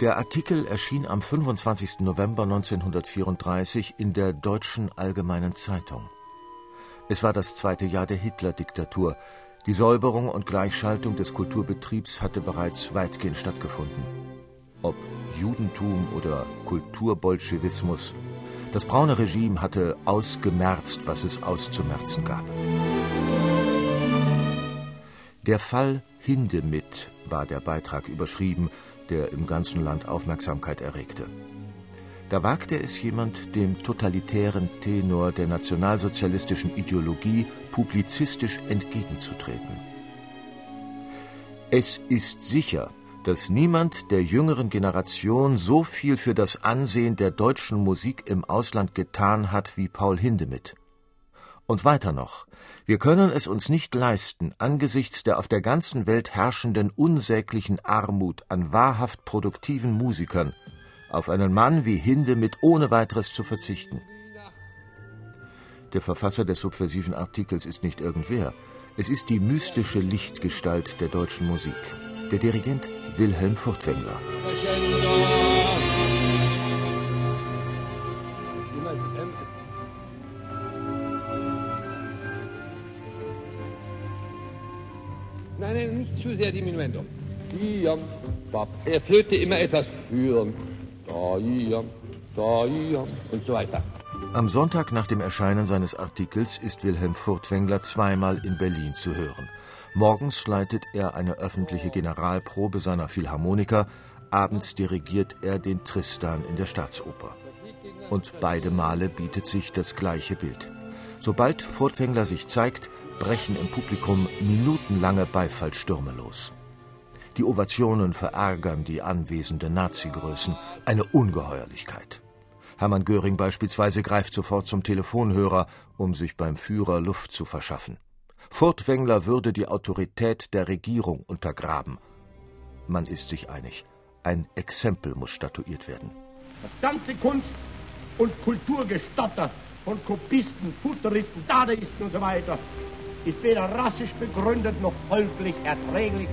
Der Artikel erschien am 25. November 1934 in der Deutschen Allgemeinen Zeitung. Es war das zweite Jahr der Hitler-Diktatur. Die Säuberung und Gleichschaltung des Kulturbetriebs hatte bereits weitgehend stattgefunden. Ob Judentum oder Kulturbolschewismus, das braune Regime hatte ausgemerzt, was es auszumerzen gab. Der Fall Hindemith war der Beitrag überschrieben, der im ganzen Land Aufmerksamkeit erregte. Da wagte es jemand, dem totalitären Tenor der nationalsozialistischen Ideologie publizistisch entgegenzutreten. Es ist sicher, dass niemand der jüngeren Generation so viel für das Ansehen der deutschen Musik im Ausland getan hat wie Paul Hindemith. Und weiter noch, wir können es uns nicht leisten, angesichts der auf der ganzen Welt herrschenden unsäglichen Armut an wahrhaft produktiven Musikern auf einen Mann wie Hindemith ohne weiteres zu verzichten. Der Verfasser des subversiven Artikels ist nicht irgendwer. Es ist die mystische Lichtgestalt der deutschen Musik, der Dirigent Wilhelm Furtwängler. Nein, nein, nicht zu sehr Diminuendo. Er flöte immer etwas hören. Und so weiter. Am Sonntag nach dem Erscheinen seines Artikels ist Wilhelm Furtwängler zweimal in Berlin zu hören. Morgens leitet er eine öffentliche Generalprobe seiner Philharmoniker, abends dirigiert er den Tristan in der Staatsoper. Und beide Male bietet sich das gleiche Bild. Sobald Furtwängler sich zeigt, brechen im Publikum minutenlange Beifallstürme los. Die Ovationen verärgern die anwesenden Nazi-Größen. Eine Ungeheuerlichkeit. Hermann Göring beispielsweise greift sofort zum Telefonhörer, um sich beim Führer Luft zu verschaffen. Furtwängler würde die Autorität der Regierung untergraben. Man ist sich einig. Ein Exempel muss statuiert werden. Das ganze Kunst- und Kulturgestotter von Kopisten, Futuristen, Dadaisten und so ist weder rassisch begründet noch folglich erträglich.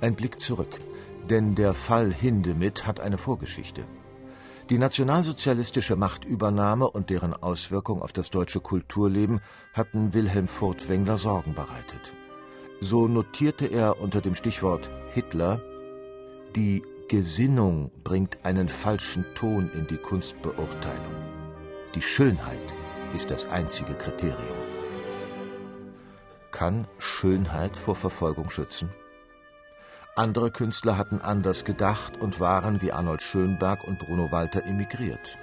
Ein Blick zurück, denn der Fall Hindemith hat eine Vorgeschichte. Die nationalsozialistische Machtübernahme und deren Auswirkung auf das deutsche Kulturleben hatten Wilhelm Furtwängler Sorgen bereitet. So notierte er unter dem Stichwort Hitler, die Gesinnung bringt einen falschen Ton in die Kunstbeurteilung. Die Schönheit ist das einzige Kriterium. Kann Schönheit vor Verfolgung schützen? Andere Künstler hatten anders gedacht und waren wie Arnold Schönberg und Bruno Walter emigriert.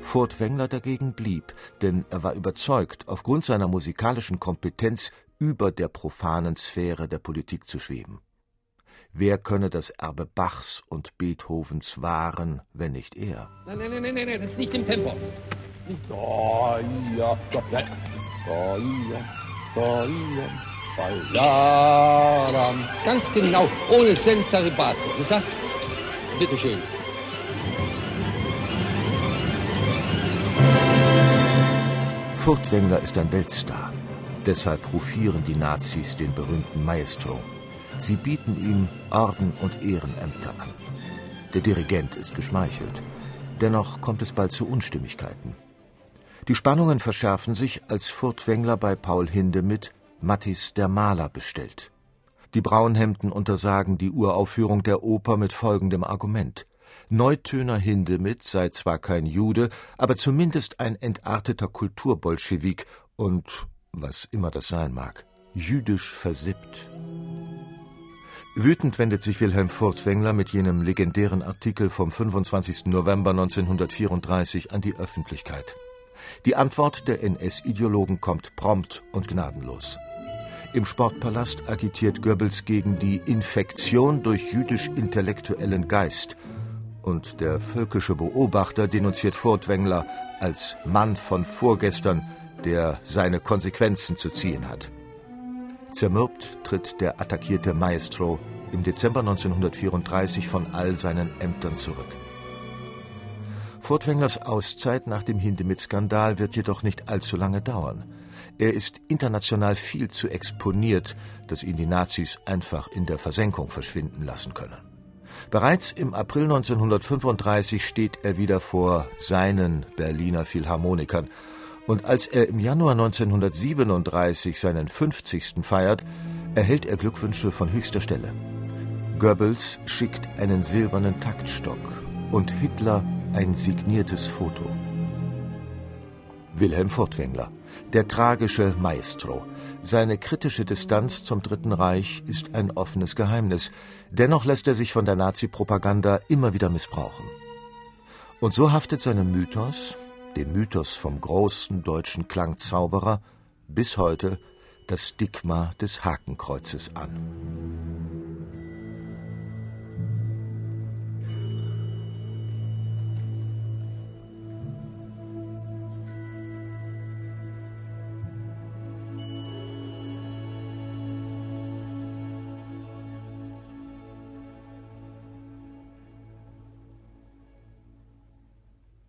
Furtwängler dagegen blieb, denn er war überzeugt, aufgrund seiner musikalischen Kompetenz über der profanen Sphäre der Politik zu schweben. Wer könne das Erbe Bachs und Beethovens wahren, wenn nicht er? Nein, nein, nein, nein, nein, das ist nicht im Tempo. Da, ja, da, da, da, ja, da, ja. Ballaram. Ganz genau, ohne wahr? Bitte schön. Furtwängler ist ein Weltstar. Deshalb rufieren die Nazis den berühmten Maestro. Sie bieten ihm Orden und Ehrenämter an. Der Dirigent ist geschmeichelt. Dennoch kommt es bald zu Unstimmigkeiten. Die Spannungen verschärfen sich, als Furtwängler bei Paul Hindemith Mattis der Maler bestellt. Die Braunhemden untersagen die Uraufführung der Oper mit folgendem Argument. Neutöner Hindemith sei zwar kein Jude, aber zumindest ein entarteter Kulturbolschewik und was immer das sein mag, jüdisch versippt. Wütend wendet sich Wilhelm Furtwängler mit jenem legendären Artikel vom 25. November 1934 an die Öffentlichkeit. Die Antwort der NS-Ideologen kommt prompt und gnadenlos. Im Sportpalast agitiert Goebbels gegen die Infektion durch jüdisch-intellektuellen Geist. Und der völkische Beobachter denunziert Furtwängler als Mann von vorgestern, der seine Konsequenzen zu ziehen hat. Zermürbt tritt der attackierte Maestro im Dezember 1934 von all seinen Ämtern zurück. Furtwänglers Auszeit nach dem Hindemith-Skandal wird jedoch nicht allzu lange dauern. Er ist international viel zu exponiert, dass ihn die Nazis einfach in der Versenkung verschwinden lassen können. Bereits im April 1935 steht er wieder vor seinen Berliner Philharmonikern und als er im Januar 1937 seinen 50. feiert, erhält er Glückwünsche von höchster Stelle. Goebbels schickt einen silbernen Taktstock und Hitler ein signiertes Foto. Wilhelm Furtwängler, der tragische Maestro. Seine kritische Distanz zum Dritten Reich ist ein offenes Geheimnis. Dennoch lässt er sich von der Nazi-Propaganda immer wieder missbrauchen. Und so haftet seinem Mythos, dem Mythos vom großen deutschen Klangzauberer, bis heute das Stigma des Hakenkreuzes an.